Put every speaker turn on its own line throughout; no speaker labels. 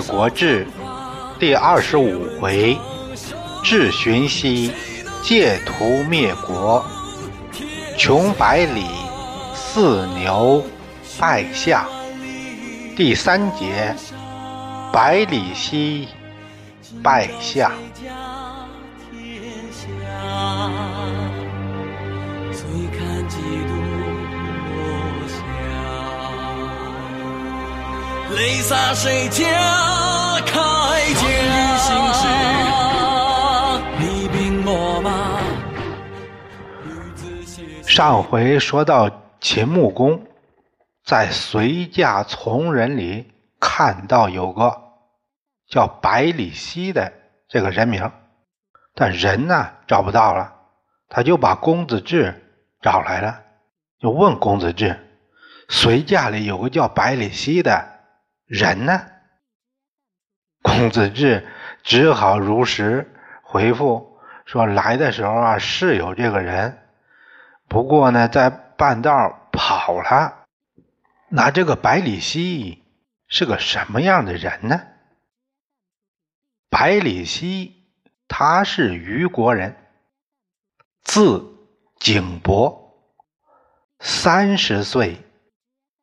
国志第二十五回：智寻西，借图灭国，穷百里，似牛拜相。第三节：百里奚拜相。泪洒谁家铠甲？你兵我马。上回说到秦穆公在随驾从人里看到有个叫百里奚的这个人名，但人呢找不到了，他就把公子至找来了，就问公子至：随驾里有个叫百里奚的。人呢？公子至只好如实回复说：“来的时候啊，是有这个人，不过呢，在半道跑了。那这个百里奚是个什么样的人呢？百里奚他是虞国人，字景伯，三十岁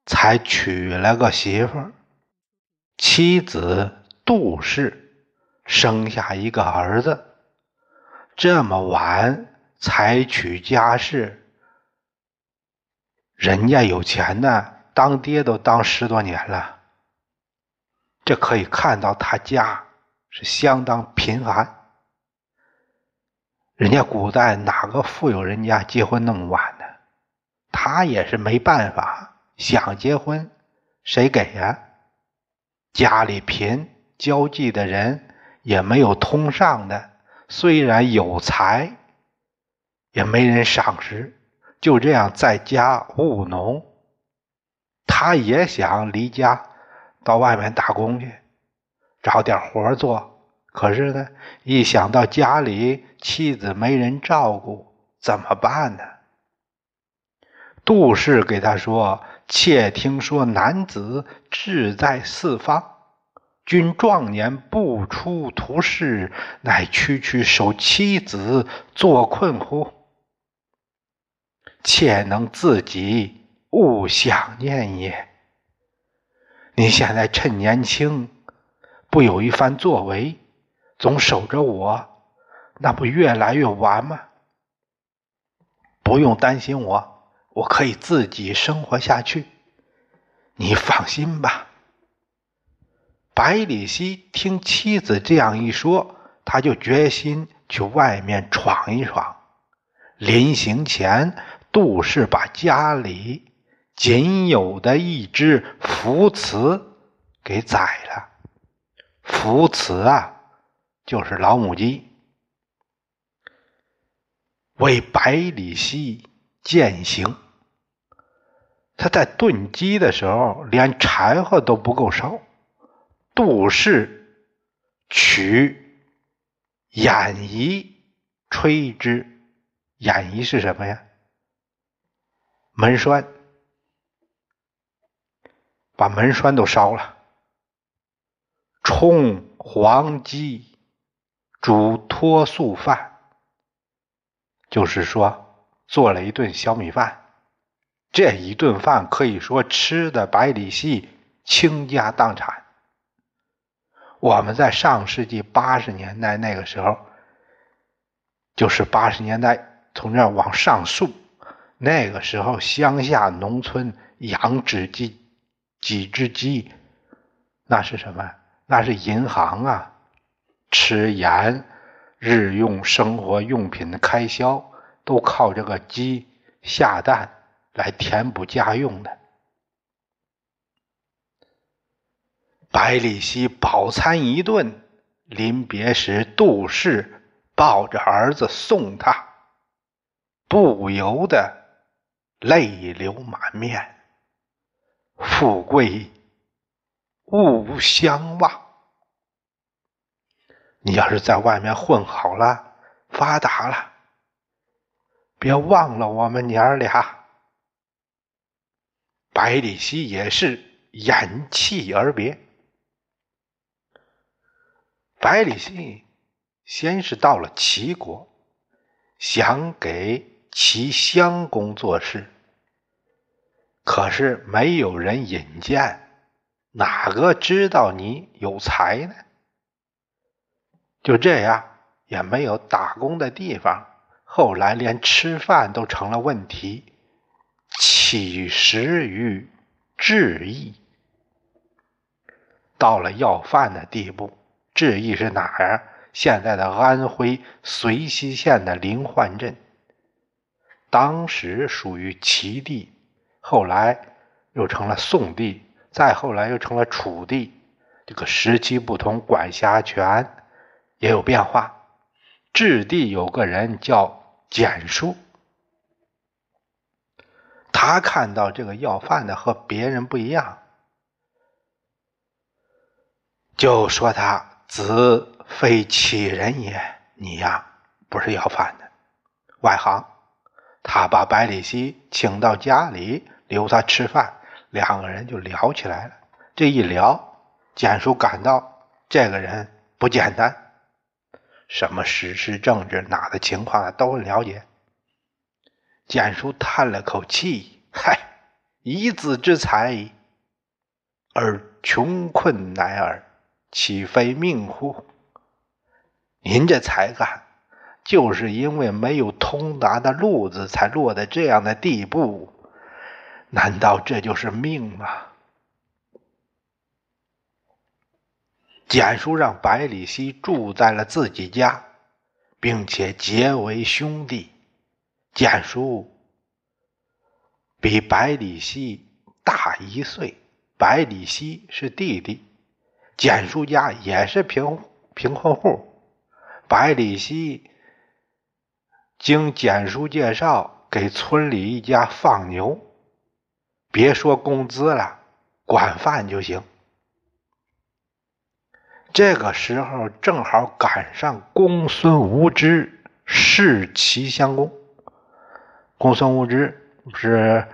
才娶了个媳妇儿。”妻子杜氏生下一个儿子，这么晚才娶家室，人家有钱呢，当爹都当十多年了。这可以看到他家是相当贫寒。人家古代哪个富有人家结婚那么晚呢？他也是没办法，想结婚，谁给呀？家里贫，交际的人也没有通上的。虽然有才，也没人赏识，就这样在家务农。他也想离家到外面打工去，找点活做。可是呢，一想到家里妻子没人照顾，怎么办呢？杜氏给他说。且听说男子志在四方，君壮年不出图事，乃区区守妻子，作困乎？且能自己勿想念也。你现在趁年轻，不有一番作为，总守着我，那不越来越晚吗？不用担心我。我可以自己生活下去，你放心吧。百里奚听妻子这样一说，他就决心去外面闯一闯。临行前，杜氏把家里仅有的一只福慈给宰了。福慈啊，就是老母鸡，为百里奚践行。他在炖鸡的时候，连柴火都不够烧。杜氏取眼仪吹之，眼仪是什么呀？门栓，把门栓都烧了。冲黄鸡煮脱素饭，就是说做了一顿小米饭。这一顿饭可以说吃的百里奚倾家荡产。我们在上世纪八十年代那个时候，就是八十年代从这往上溯，那个时候乡下农村养只鸡几只鸡，那是什么？那是银行啊，吃盐、日用生活用品的开销都靠这个鸡下蛋。来填补家用的。百里奚饱餐一顿，临别时，杜氏抱着儿子送他，不由得泪流满面。富贵勿相忘。你要是在外面混好了，发达了，别忘了我们娘俩。百里奚也是掩气而别。百里奚先是到了齐国，想给齐襄公做事，可是没有人引荐，哪个知道你有才呢？就这样，也没有打工的地方。后来连吃饭都成了问题，起始于治邑，到了要饭的地步。治邑是哪儿？现在的安徽遂溪县的临滙镇，当时属于齐地，后来又成了宋地，再后来又成了楚地。这个时期不同，管辖权也有变化。治地有个人叫。简书，他看到这个要饭的和别人不一样，就说他子非其人也，你呀不是要饭的，外行。他把百里奚请到家里留他吃饭，两个人就聊起来了。这一聊，简叔感到这个人不简单。什么时事政治哪的情况都很了解。简叔叹了口气：“嗨，一子之才，而穷困难尔，岂非命乎？您这才干，就是因为没有通达的路子，才落在这样的地步。难道这就是命吗？”简叔让百里奚住在了自己家，并且结为兄弟。简叔比百里奚大一岁，百里奚是弟弟。简叔家也是贫贫困户。百里奚经简叔介绍，给村里一家放牛，别说工资了，管饭就行。这个时候正好赶上公孙无知弑齐襄公。公孙无知不是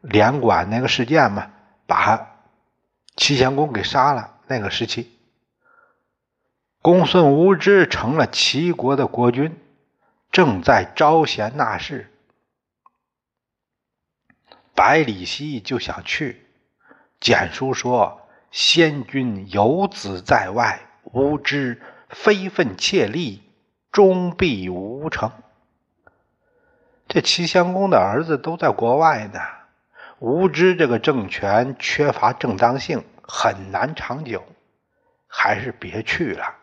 连管那个事件嘛，把齐襄公给杀了。那个时期，公孙无知成了齐国的国君，正在招贤纳士。百里奚就想去，简书说：“先君有子在外。”无知非分切力，终必无成。这齐襄公的儿子都在国外呢，无知这个政权缺乏正当性，很难长久，还是别去了。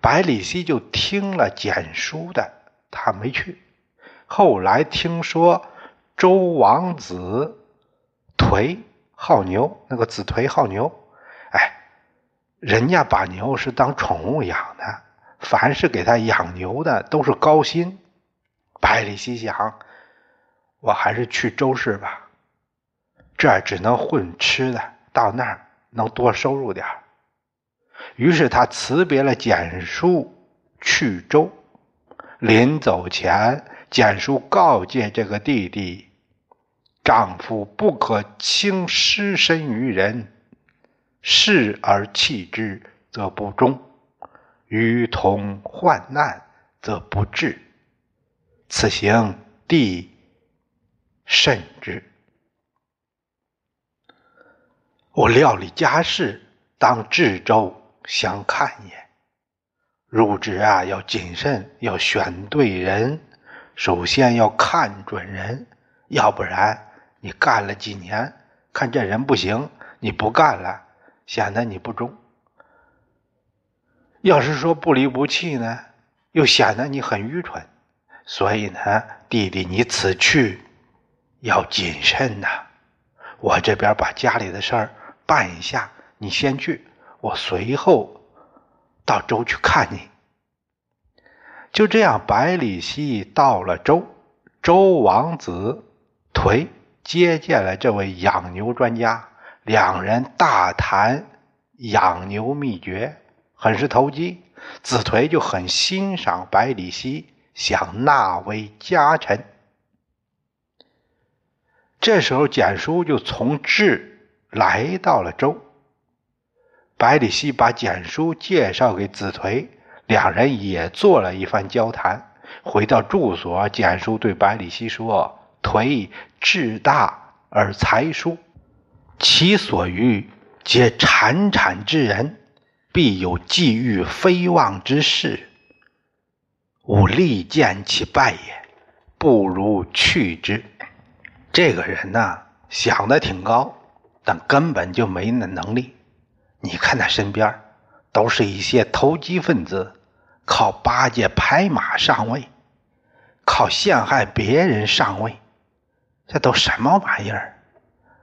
百里奚就听了简书的，他没去。后来听说周王子颓好牛，那个子颓好牛。哎人家把牛是当宠物养的，凡是给他养牛的都是高薪。百里奚想，我还是去周氏吧，这儿只能混吃的，到那儿能多收入点于是他辞别了简书，去周。临走前，简书告诫这个弟弟：丈夫不可轻失身于人。视而弃之，则不忠；与同患难，则不治。此行必慎之。我料理家事，当至州相看也。入职啊，要谨慎，要选对人。首先要看准人，要不然你干了几年，看这人不行，你不干了。显得你不忠。要是说不离不弃呢，又显得你很愚蠢。所以呢，弟弟，你此去要谨慎呐。我这边把家里的事儿办一下，你先去，我随后到周去看你。就这样，百里奚到了周，周王子颓接见了这位养牛专家。两人大谈养牛秘诀，很是投机。子颓就很欣赏百里奚，想纳为家臣。这时候，简书就从治来到了周。百里奚把简书介绍给子颓，两人也做了一番交谈。回到住所，简书对百里奚说：“颓志大而才疏，其所欲皆产产之人，必有际遇非望之事。吾力见其败也，不如去之。”这个人呢，想的挺高，但根本就没那能力。你看他身边都是一些投机分子，靠巴结拍马上位。靠陷害别人上位，这都什么玩意儿？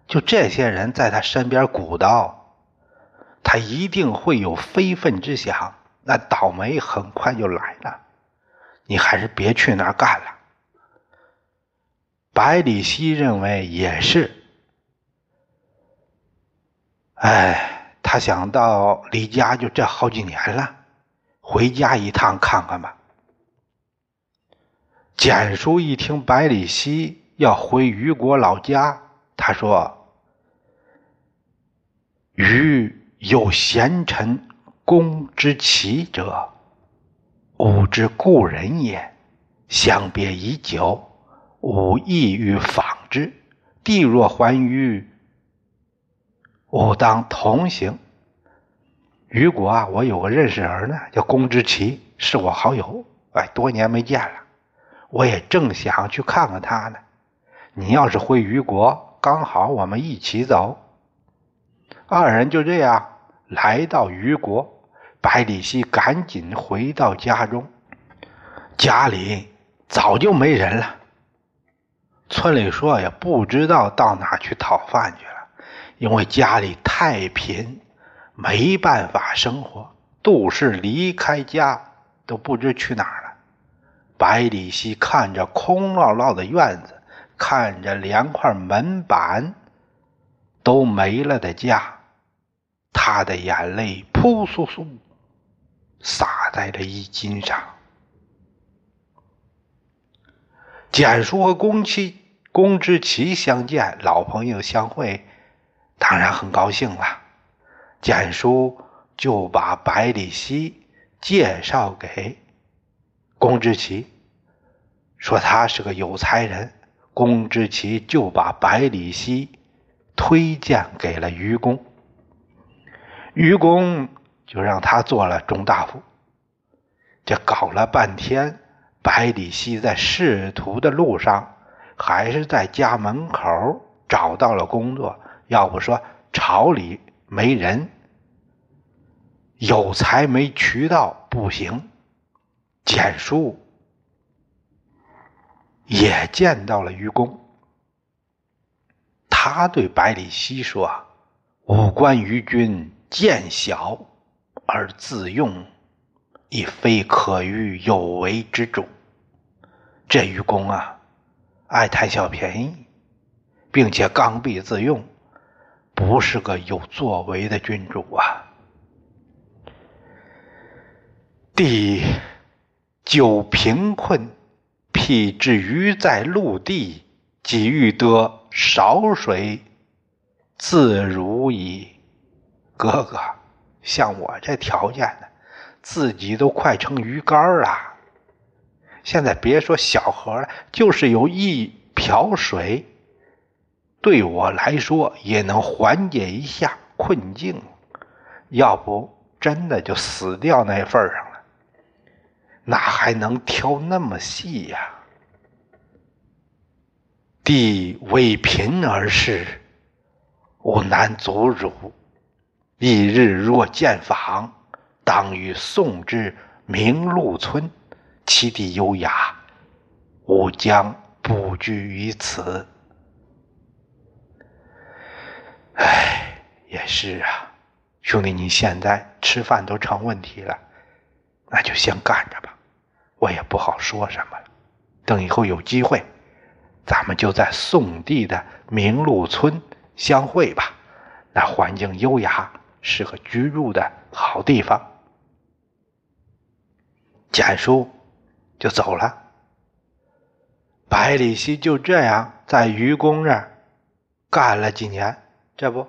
就这些人在他身边鼓捣，他一定会有非分之想，那倒霉很快就来了。你还是别去那儿干了。百里奚认为也是。哎，他想到离家就这好几年了，回家一趟看看吧。简叔一听百里奚要回虞国老家，他说：“虞有贤臣公之奇者，吾之故人也。相别已久，吾意欲访之。地若还于，吾当同行。虞国啊，我有个认识人呢，叫公之奇，是我好友。哎，多年没见了。”我也正想去看看他呢。你要是回虞国，刚好我们一起走。二人就这样来到虞国，百里奚赶紧回到家中，家里早就没人了。村里说也不知道到哪去讨饭去了，因为家里太贫，没办法生活。杜氏离开家都不知去哪儿。百里奚看着空落落的院子，看着连块门板都没了的家，他的眼泪扑簌簌洒在了衣襟上。简叔和公妻公之奇相见，老朋友相会，当然很高兴了。简叔就把百里奚介绍给公之奇。说他是个有才人，公之奇就把百里奚推荐给了愚公，愚公就让他做了中大夫。这搞了半天，百里奚在仕途的路上，还是在家门口找到了工作。要不说朝里没人，有才没渠道不行。简书。也见到了愚公，他对百里奚说：“吾观愚君见小而自用，亦非可与有为之主。这愚公啊，爱贪小便宜，并且刚愎自用，不是个有作为的君主啊。”第九贫困。辟之于在陆地，即欲得少水，自如矣。哥哥，像我这条件的，自己都快成鱼干了。现在别说小河了，就是有一瓢水，对我来说也能缓解一下困境。要不真的就死掉那份上了。哪还能挑那么细呀？地为贫而事，吾难足辱。翌日若见访，当与送之明禄村，其地优雅，吾将不居于此。唉，也是啊，兄弟，你现在吃饭都成问题了，那就先干着吧。我也不好说什么了，等以后有机会，咱们就在宋地的明禄村相会吧。那环境优雅，是个居住的好地方。简叔就走了，百里奚就这样在愚公那儿干了几年。这不，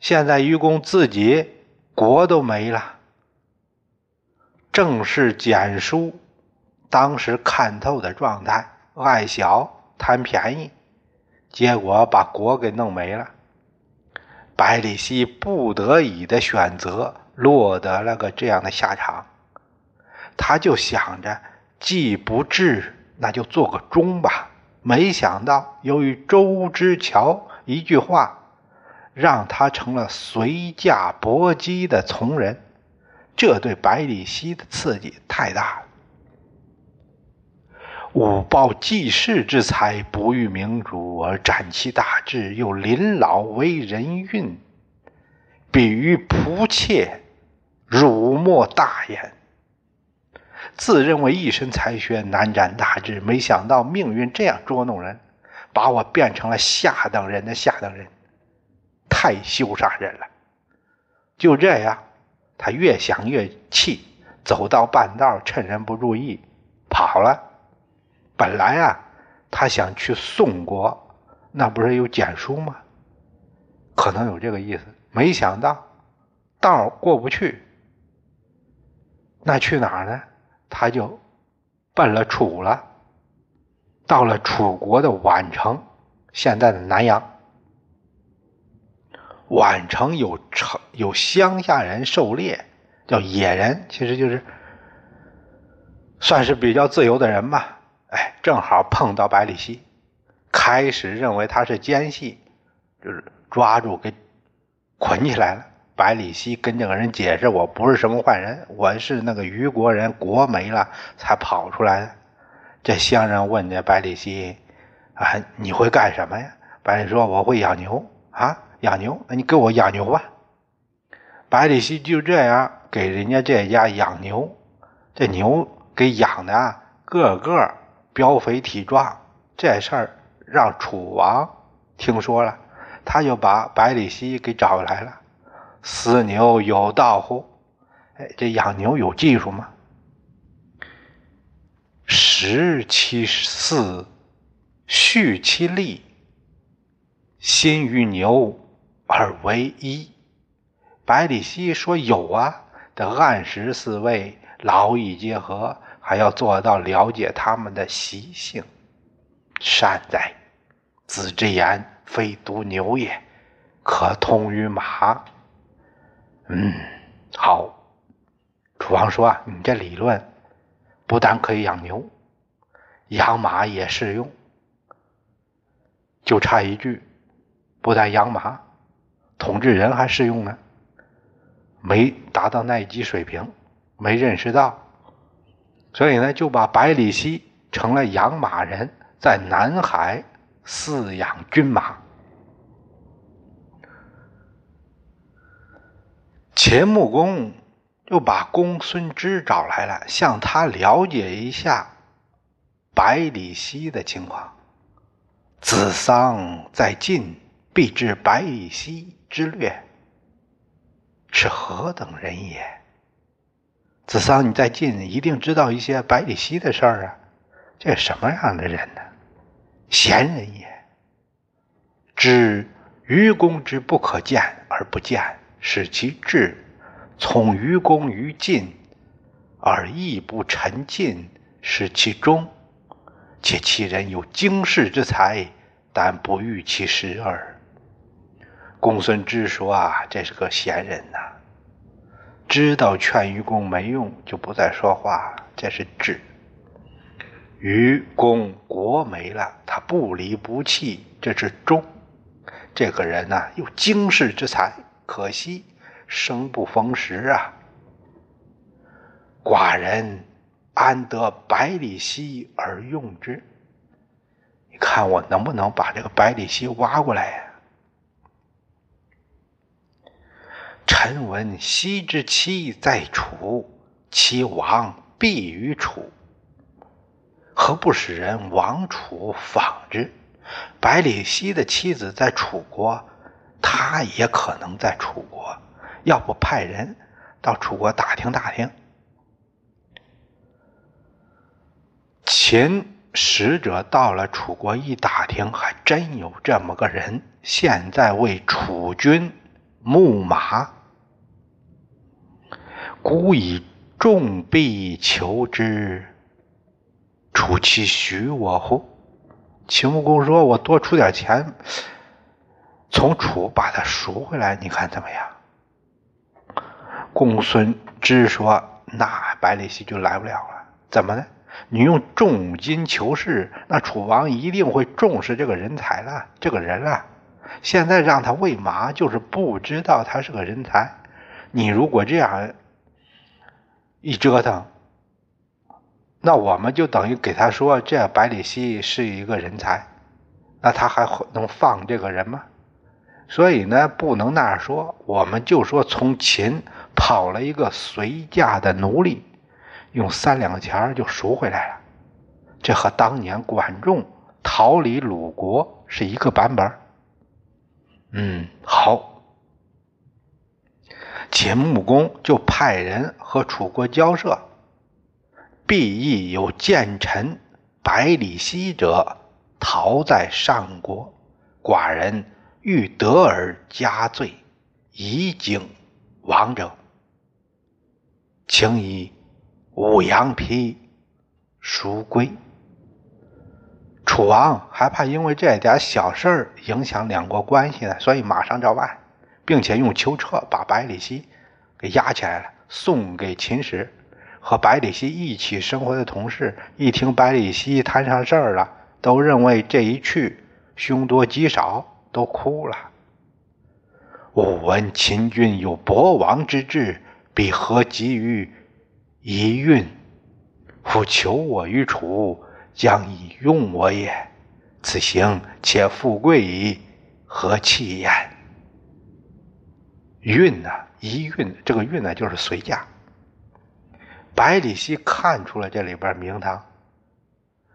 现在愚公自己国都没了。正是简书当时看透的状态，爱小贪便宜，结果把国给弄没了。百里奚不得已的选择，落得了个这样的下场。他就想着，既不治，那就做个忠吧。没想到，由于周之乔一句话，让他成了随驾搏击的从人。这对百里奚的刺激太大了。吾报济世之才，不遇明主而展其大志，又临老为人运，比于仆妾，辱没大焉。自认为一身才学，难展大志，没想到命运这样捉弄人，把我变成了下等人的下等人，太羞煞人了。就这样。他越想越气，走到半道，趁人不注意跑了。本来啊，他想去宋国，那不是有简书吗？可能有这个意思。没想到道过不去，那去哪儿呢？他就奔了楚了。到了楚国的宛城，现在的南阳。宛城有城有乡下人狩猎，叫野人，其实就是算是比较自由的人吧。哎，正好碰到百里奚，开始认为他是奸细，就是抓住给捆起来了。百里奚跟这个人解释：“我不是什么坏人，我是那个虞国人，国没了才跑出来的。”这乡人问这百里奚：“啊，你会干什么呀？”百里说：“我会养牛啊。”养牛，那你给我养牛吧。百里奚就这样给人家这家养牛，这牛给养的个个膘肥体壮。这事儿让楚王听说了，他就把百里奚给找来了。饲牛有道乎？哎，这养牛有技术吗？食其饲，畜其力，心与牛。而为一，百里奚说有啊，得按时饲喂，劳逸结合，还要做到了解他们的习性。善哉！子之言非独牛也，可通于马。嗯，好。楚王说啊，你这理论不但可以养牛，养马也适用。就差一句，不但养马。统治人还适用呢，没达到那一级水平，没认识到，所以呢，就把百里奚成了养马人，在南海饲养军马。秦穆公就把公孙支找来了，向他了解一下百里奚的情况。子桑在晋，必知百里奚。之略是何等人也？子桑，你在晋一定知道一些百里奚的事儿啊！这什么样的人呢？贤人也。知愚公之不可见而不见，使其智；从愚公于晋而亦不臣进，使其忠。且其人有经世之才，但不遇其时耳。公孙支说：“啊，这是个贤人呐，知道劝愚公没用，就不再说话。这是智。愚公国没了，他不离不弃，这是忠。这个人呐，有经世之才，可惜生不逢时啊。寡人安得百里奚而用之？你看我能不能把这个百里奚挖过来呀？”臣闻奚之妻在楚，其王必于楚，何不使人往楚访之？百里奚的妻子在楚国，他也可能在楚国，要不派人到楚国打听打听？秦使者到了楚国一打听，还真有这么个人，现在为楚军牧马。孤以重币求之，楚其许我乎？秦穆公说：“我多出点钱，从楚把他赎回来，你看怎么样？”公孙之说：“那百里奚就来不了了。怎么呢？你用重金求士，那楚王一定会重视这个人才了，这个人了。现在让他喂马，就是不知道他是个人才。你如果这样一折腾，那我们就等于给他说这百里奚是一个人才，那他还能放这个人吗？所以呢，不能那样说，我们就说从秦。”跑了一个随驾的奴隶，用三两钱就赎回来了。这和当年管仲逃离鲁国是一个版本。嗯，好。秦穆公就派人和楚国交涉，必亦有见臣百里奚者，逃在上国。寡人欲得而加罪，以警王者。请以五羊皮赎归。楚王还怕因为这点小事儿影响两国关系呢，所以马上照办，并且用囚车把百里奚给押起来了，送给秦使。和百里奚一起生活的同事一听百里奚摊上事儿了，都认为这一去凶多吉少，都哭了。吾闻秦军有博王之志。彼何急于一运？夫求我于楚，将以用我也。此行且富贵矣，何弃焉？运呢？一运，这个运呢，就是随驾。百里奚看出了这里边名堂。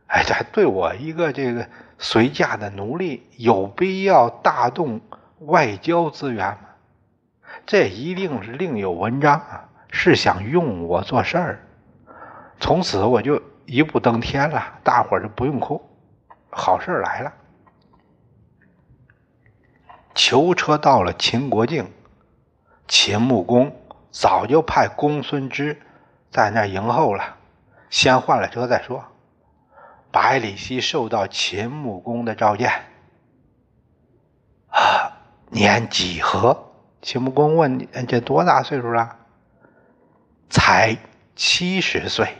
哎，这对我一个这个随驾的奴隶，有必要大动外交资源吗？这一定是另有文章啊！是想用我做事儿，从此我就一步登天了，大伙儿就不用哭，好事来了。囚车到了秦国境，秦穆公早就派公孙支在那儿迎候了，先换了车再说。百里奚受到秦穆公的召见，啊，年几何？秦穆公问：“这多大岁数了？”才七十岁，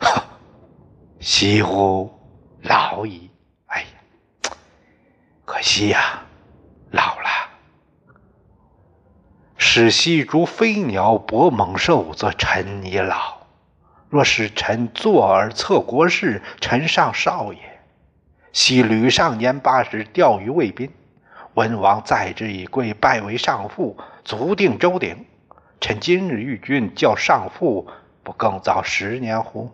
呵惜乎老矣！哎呀，可惜呀，了。使西逐飞鸟搏猛兽，则臣已老；若使臣坐而策国事，臣尚少也。昔吕尚年八十，钓于魏宾。文王载之以贵，拜为上父，足定周鼎。臣今日遇君，叫上父，不更早十年乎？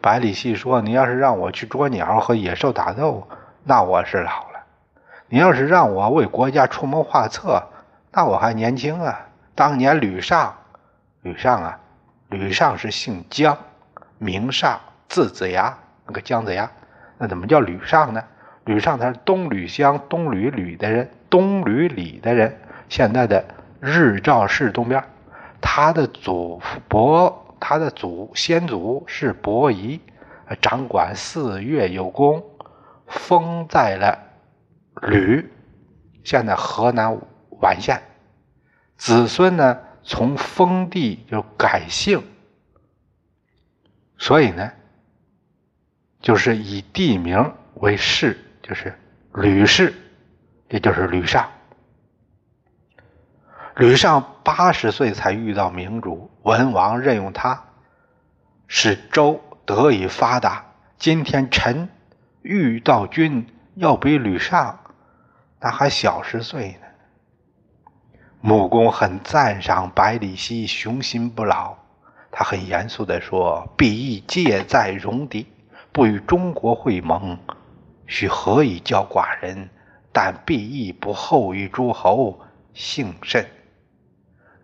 百里奚说：“你要是让我去捉鸟和野兽打斗，那我是老您；要是让我为国家出谋划策，那我还年轻啊。当年吕尚，吕尚啊，吕尚是姓姜，名尚，字子牙，那个姜子牙，那怎么叫吕尚呢？”吕尚他是东吕乡东吕吕的人，东吕里的人，现在的日照市东边。他的祖伯，他的祖先祖是伯夷，掌管四岳有功，封在了吕，现在河南宛县。子孙呢，从封地就改姓，所以呢，就是以地名为氏。就是吕氏，也就是吕尚。吕尚八十岁才遇到明主，文王任用他，使周得以发达。今天臣遇到君，要比吕尚那还小十岁呢。穆公很赞赏百里奚雄心不老，他很严肃地说：“必亦借在戎狄，不与中国会盟。”许何以教寡人？但必亦不厚于诸侯，幸甚。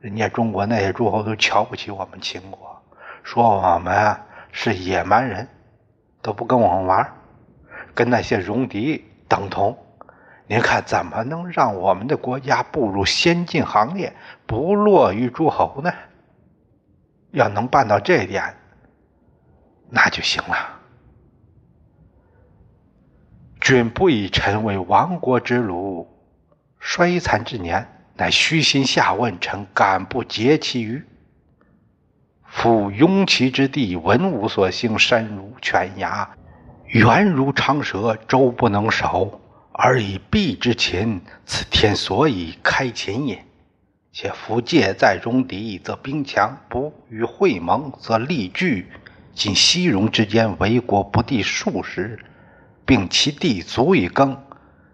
人家中国那些诸侯都瞧不起我们秦国，说我们是野蛮人，都不跟我们玩，跟那些戎狄等同。您看怎么能让我们的国家步入先进行列，不落于诸侯呢？要能办到这一点，那就行了。君不以臣为亡国之虏，衰残之年，乃虚心下问臣，敢不竭其余？夫庸其之地，文无所兴，山如犬牙，远如长蛇，周不能守，而以避之秦，此天所以开秦也。且夫介在戎狄，则兵强；不与会盟，则力拒。今西戎之间，为国不地数十，并其地足以耕，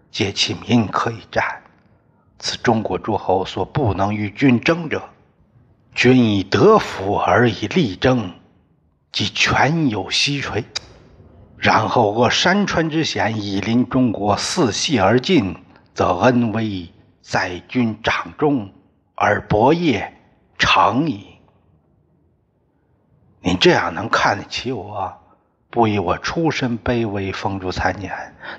皆其民可以战。此中国诸侯所不能与君争者。君以德服而以力争，即权有西垂。然后扼山川之险，以临中国，四系而进，则恩威在君掌中，而伯业成矣。你这样能看得起我，不以我出身卑微，风烛残年，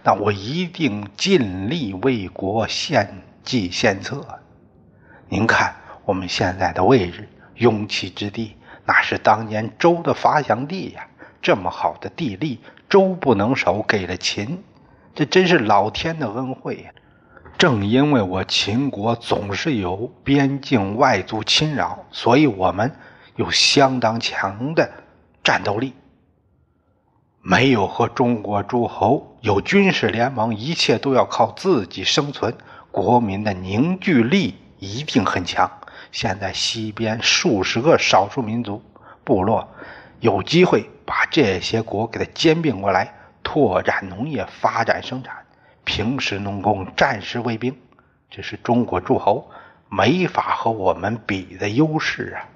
那我一定尽力为国献计献策。您看。我们现在的位置，雍齐之地，那是当年周的发祥地呀。这么好的地利，周不能守，给了秦，这真是老天的恩惠呀。正因为我秦国总是有边境外族侵扰，所以我们有相当强的战斗力。没有和中国诸侯有军事联盟，一切都要靠自己生存。国民的凝聚力一定很强。现在西边数十个少数民族部落有机会把这些国给它兼并过来，拓展农业，发展生产。平时农工，战时卫兵，这是中国诸侯没法和我们比的优势啊！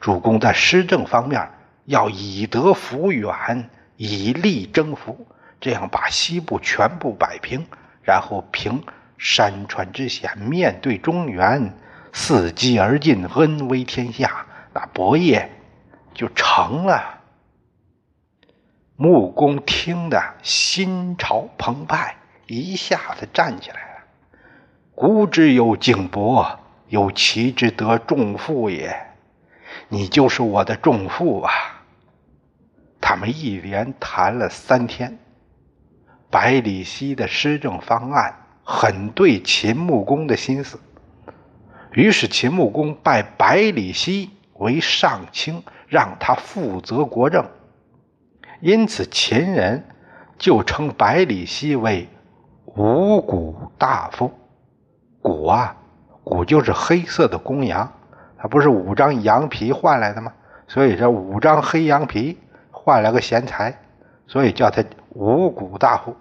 主公在施政方面要以德服远，以力征服，这样把西部全部摆平，然后凭山川之险，面对中原。伺机而进，恩威天下，那伯业就成了。穆公听得心潮澎湃，一下子站起来了。古之有景伯，有其之得众父也。你就是我的仲父啊！他们一连谈了三天，百里奚的施政方案很对秦穆公的心思。于是秦穆公拜百里奚为上卿，让他负责国政。因此秦人就称百里奚为五谷大夫。谷啊，谷就是黑色的公羊，它不是五张羊皮换来的吗？所以这五张黑羊皮换来个贤才，所以叫他五谷大夫。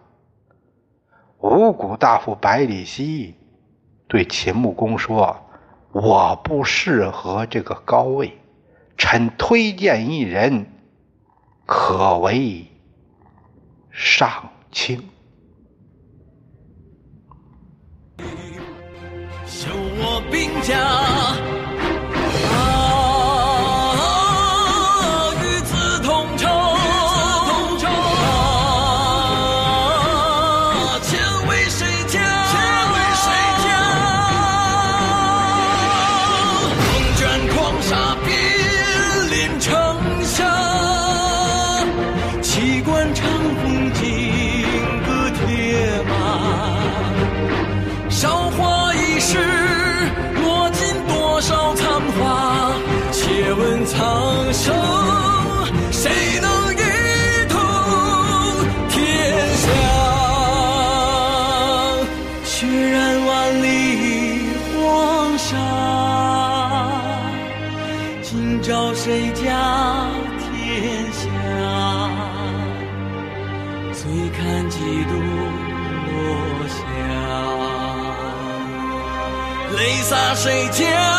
五谷大夫百里奚对秦穆公说。我不适合这个高位，臣推荐一人，可为上卿。修我兵甲。谁家